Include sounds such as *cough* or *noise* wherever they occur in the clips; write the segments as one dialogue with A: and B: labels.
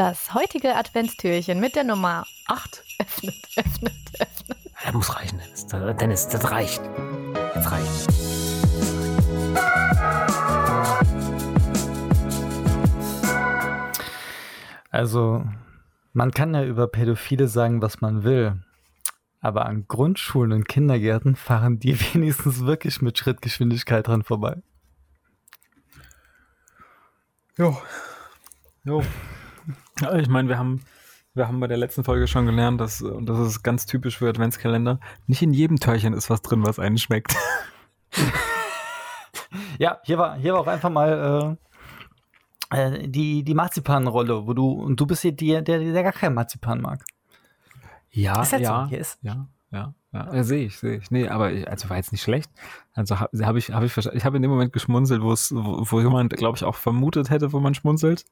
A: Das heutige Adventstürchen mit der Nummer
B: 8.
A: öffnet, öffnet, öffnet.
B: Das muss reichen, Dennis. Das, Dennis, das reicht. Das reicht.
C: Also, man kann ja über Pädophile sagen, was man will. Aber an Grundschulen und Kindergärten fahren die *laughs* wenigstens wirklich mit Schrittgeschwindigkeit dran vorbei.
B: Jo. Jo. Ja, ich meine, wir haben, wir haben bei der letzten Folge schon gelernt, dass, und das ist ganz typisch für Adventskalender, nicht in jedem Türchen ist was drin, was einen schmeckt. *laughs*
C: Ja, hier war, hier war auch einfach mal äh, äh, die, die Marzipanrolle, wo du, und du bist hier der, der, der gar kein Marzipan mag.
B: Ja,
C: Ist halt so,
B: ja,
C: hier ist-
B: ja, ja, ja, ja sehe ich, sehe ich. Nee, aber ich, also war jetzt nicht schlecht. Also habe hab ich, habe ich, ich habe in dem Moment geschmunzelt, wo es, wo, wo jemand, glaube ich, auch vermutet hätte, wo man schmunzelt.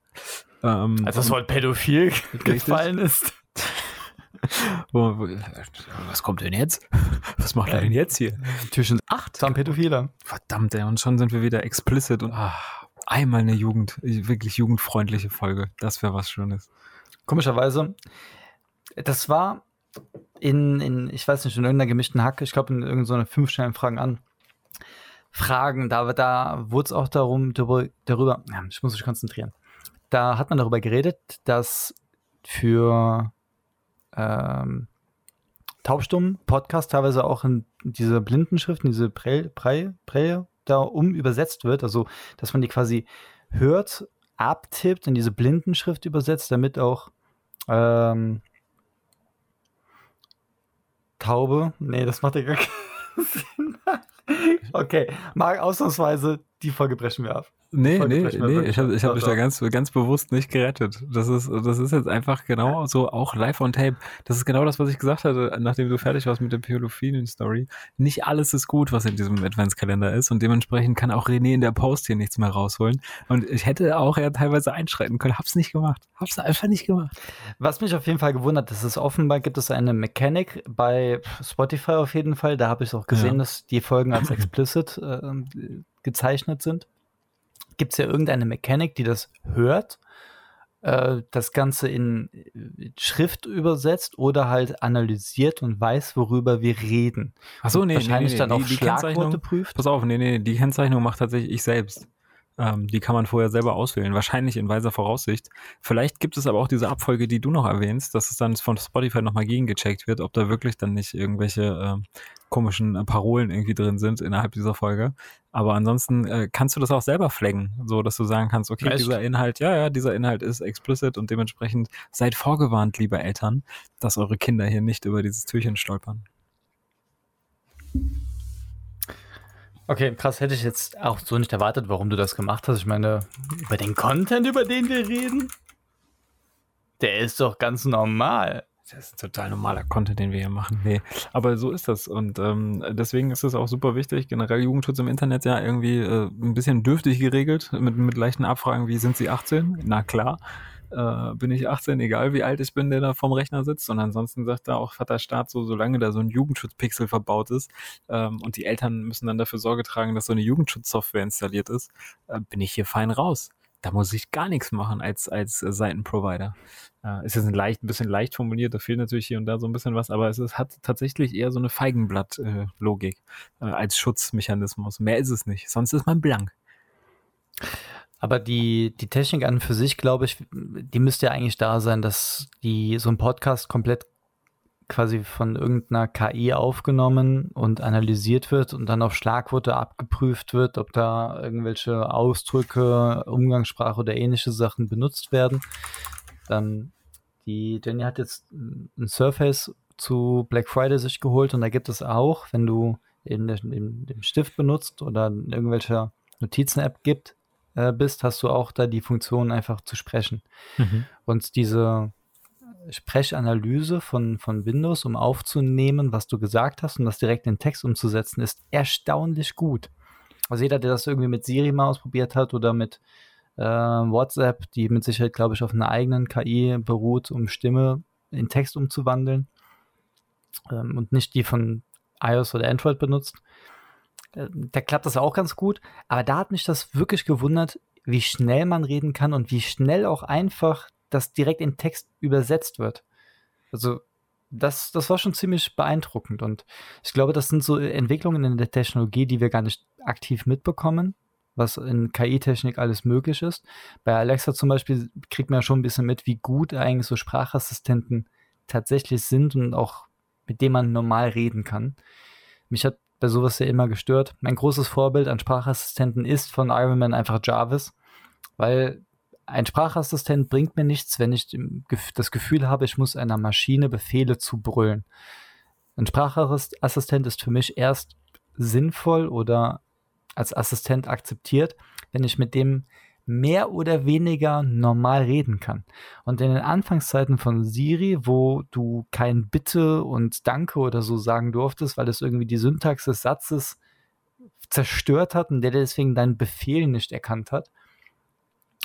B: Ähm,
C: Also das Wort pädophil gefallen ist. *laughs*
B: wo, wo, was kommt denn jetzt? *laughs* Was macht er denn jetzt hier?
C: Türchen 8 waren Pädophile.
B: Verdammt, ey, und schon sind wir wieder explicit und ah, einmal eine Jugend, wirklich jugendfreundliche Folge. Das wäre was Schönes.
C: Komischerweise, das war in, in, ich weiß nicht, in irgendeiner gemischten Hacke, ich glaube in irgendeiner fünf Stellen Fragen an. Fragen, da, da wurde es auch darum, darüber, darüber, ich muss mich konzentrieren. Da hat man darüber geredet, dass für ähm, taubstummen Podcast teilweise auch in diese Blindenschrift, in diese Braille, Braille, Braille da um übersetzt wird, also dass man die quasi hört, abtippt, in diese Blindenschrift übersetzt, damit auch ähm, Taube, nee, das macht ja gar keinen *laughs* Sinn. Okay, mal ausnahmsweise, die Folge brechen wir ab.
B: Nee,
C: Folge
B: nee, nee, ich habe ich
C: ab.
B: hab mich
C: Doch,
B: da ganz, ganz bewusst nicht gerettet. Das ist, das ist jetzt einfach genau so, auch live on tape. Das ist genau das, was ich gesagt hatte, nachdem du fertig warst mit der Pädophilen-Story. Nicht alles ist gut, was in diesem Adventskalender ist und dementsprechend kann auch René in der Post hier nichts mehr rausholen. Und ich hätte auch ja teilweise einschreiten können, hab's nicht gemacht. Hab's einfach nicht gemacht.
C: Was mich auf jeden Fall gewundert, das ist offenbar gibt es eine Mechanik bei Spotify auf jeden Fall. Da habe ich auch gesehen,
B: Ja.
C: dass die Folgen als *laughs* explicit äh, gezeichnet sind. Gibt es ja irgendeine Mechanik, die das hört, äh, das Ganze in äh, Schrift übersetzt oder halt analysiert und weiß, worüber wir reden.
B: Ach so,
C: Und
B: nee,
C: wahrscheinlich
B: nee, nee,
C: dann
B: die-
C: auch
B: die
C: Schlagworte
B: Kennzeichnung-
C: prüft.
B: Pass auf, nee, nee, die Kennzeichnung macht tatsächlich ich selbst. Ähm, die kann man vorher selber auswählen, wahrscheinlich in weiser Voraussicht. Vielleicht gibt es aber auch diese Abfolge, die du noch erwähnst, dass es dann von Spotify nochmal gegengecheckt wird, ob da wirklich dann nicht irgendwelche ähm, komischen äh, Parolen irgendwie drin sind innerhalb dieser Folge. Aber ansonsten äh, kannst du das auch selber flaggen, so dass du sagen kannst, okay,
C: Echt?
B: dieser Inhalt, ja, ja, dieser Inhalt ist explicit und dementsprechend seid vorgewarnt, liebe Eltern, dass eure Kinder hier nicht über dieses Türchen stolpern.
C: Okay, krass, hätte ich jetzt auch so nicht erwartet, warum du das gemacht hast. Ich meine, über den Content, über den wir reden, der ist doch ganz normal.
B: Das ist total normaler Content, den wir hier machen. Nee, aber so ist das. Und ähm, deswegen ist es auch super wichtig. Generell Jugendschutz im Internet ja irgendwie äh, ein bisschen dürftig geregelt, mit, mit leichten Abfragen, wie sind Sie 18? Na klar. Äh, bin ich 18, egal wie alt ich bin, der da vorm Rechner sitzt. Und ansonsten sagt da auch Vater Staat so, solange da so ein Jugendschutzpixel verbaut ist ähm, und die Eltern müssen dann dafür Sorge tragen, dass so eine Jugendschutzsoftware installiert ist, äh, bin ich hier fein raus. Da muss ich gar nichts machen als, als äh, Seitenprovider. Äh, ist jetzt ein leicht, ein bisschen leicht formuliert, da fehlt natürlich hier und da so ein bisschen was, aber es ist, hat tatsächlich eher so eine Feigenblatt-Logik äh, als Schutzmechanismus. Mehr ist es nicht. Sonst ist man blank.
C: Aber die, die Technik an und für sich, glaube ich, die müsste ja eigentlich da sein, dass die so ein Podcast komplett quasi von irgendeiner KI aufgenommen und analysiert wird und dann auf Schlagworte abgeprüft wird, ob da irgendwelche Ausdrücke, Umgangssprache oder ähnliche Sachen benutzt werden. Ähm, die Jenny hat jetzt ein Surface zu Black Friday sich geholt und da gibt es auch, wenn du der, in dem Stift benutzt oder in irgendwelcher Notizen-App gibt, äh, bist, hast du auch da die Funktion einfach zu sprechen. Und diese Sprechanalyse von, von Windows, um aufzunehmen, was du gesagt hast und das direkt in Text umzusetzen, ist erstaunlich gut. Also jeder, der das irgendwie mit Siri mal ausprobiert hat oder mit äh, WhatsApp, die mit Sicherheit, glaube ich, auf einer eigenen KI beruht, um Stimme in Text umzuwandeln ähm, und nicht die von iOS oder Android benutzt, da klappt das auch ganz gut. Aber da hat mich das wirklich gewundert, wie schnell man reden kann und wie schnell auch einfach das direkt in Text übersetzt wird. Also das, das war schon ziemlich beeindruckend. Und ich glaube, das sind so Entwicklungen in der Technologie, die wir gar nicht aktiv mitbekommen, was in KI-Technik alles möglich ist. Bei Alexa zum Beispiel kriegt man ja schon ein bisschen mit, wie gut eigentlich so Sprachassistenten tatsächlich sind und auch mit denen man normal reden kann. Mich hat bei sowas ja immer gestört. Mein großes Vorbild an Sprachassistenten ist von Iron Man einfach Jarvis, weil ein Sprachassistent bringt mir nichts, wenn ich das Gefühl habe, ich muss einer Maschine Befehle zu brüllen. Ein Sprachassistent ist für mich erst sinnvoll oder als Assistent akzeptiert, wenn ich mit dem mehr oder weniger normal reden kann. Und in den Anfangszeiten von Siri, wo du kein Bitte und Danke oder so sagen durftest, weil es irgendwie die Syntax des Satzes zerstört hat und der deswegen deinen Befehl nicht erkannt hat,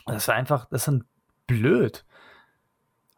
C: das ist einfach, das ist blöd.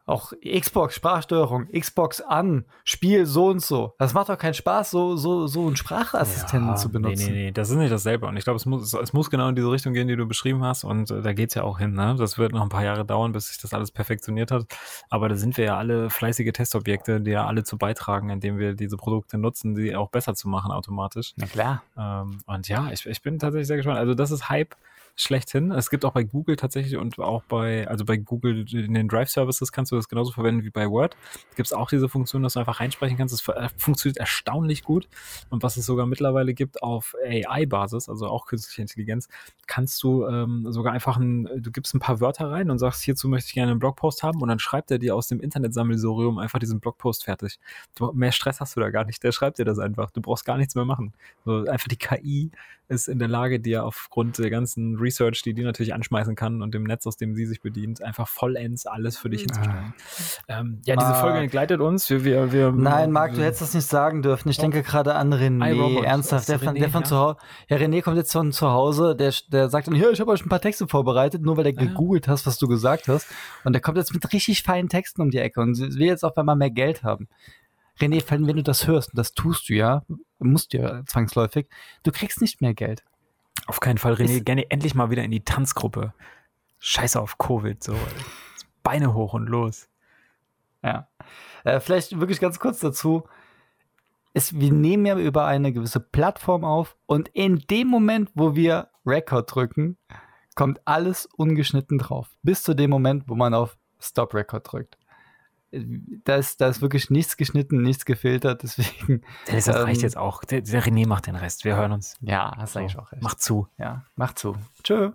C: Auch Xbox Sprachsteuerung, Xbox an, Spiel so und so. Das macht doch keinen Spaß, so, so, so einen Sprachassistenten ja, zu benutzen.
B: Nee, nee, nee, das ist nicht dasselbe. Und ich glaube, es muss, es muss genau in diese Richtung gehen, die du beschrieben hast. Und äh, da es ja auch hin. Ne? Das wird noch ein paar Jahre dauern, bis sich das alles perfektioniert hat. Aber da sind wir ja alle fleißige Testobjekte, die ja alle zu beitragen, indem wir diese Produkte nutzen, die auch besser zu machen automatisch.
C: Na klar.
B: Ähm, und ja, ich, ich bin tatsächlich sehr gespannt. Also das ist Hype schlechthin. Es gibt auch bei Google tatsächlich und auch bei, also bei Google in den Drive Services kannst du das genauso verwenden wie bei Word. Gibt es auch diese Funktion, dass du einfach reinsprechen kannst. Das äh, funktioniert erstaunlich gut. Und was es sogar mittlerweile gibt auf AI-Basis, also auch künstliche Intelligenz, kannst du ähm, sogar einfach ein, du gibst ein paar Wörter rein und sagst, hierzu möchte ich gerne einen Blogpost haben und dann schreibt er dir aus dem Internetsammelsurium einfach diesen Blogpost fertig. Du, mehr Stress hast du da gar nicht. Der schreibt dir das einfach. Du brauchst gar nichts mehr machen. So, einfach die KI ist in der Lage, dir aufgrund der ganzen Research, die die natürlich anschmeißen kann und dem Netz, aus dem sie sich bedient, einfach vollends alles für dich ah. hinzustellen. Ähm, ja, Marc. diese Folge entgleitet uns. Wir, wir, wir,
C: Nein, Marc, du hättest das nicht sagen dürfen. Ich denke gerade an René. Ernsthaft, der von, der von ja. zu Hause. Ja, René kommt jetzt von zu Hause. Der, der sagt dann, hier, ich habe euch ein paar Texte vorbereitet, nur weil der ja. gegoogelt hast, was du gesagt hast. Und der kommt jetzt mit richtig feinen Texten um die Ecke und will jetzt auf einmal mehr Geld haben. René, wenn du das hörst, und das tust du ja, musst du ja zwangsläufig, du kriegst nicht mehr Geld.
B: Auf keinen Fall, René, ist, gerne endlich mal wieder in die Tanzgruppe. Scheiße auf Covid, so. Beine hoch und los.
C: Ja. Äh, vielleicht wirklich ganz kurz dazu. Es, wir nehmen ja über eine gewisse Plattform auf und in dem Moment, wo wir Record drücken, kommt alles ungeschnitten drauf. Bis zu dem Moment, wo man auf Stop Record drückt da ist, da ist wirklich nichts geschnitten, nichts gefiltert, deswegen.
B: Das ähm, reicht jetzt auch. Der, der, René macht den Rest. Wir hören uns.
C: Ja, hast so, eigentlich auch recht.
B: Mach zu.
C: Ja, mach zu. Tschö.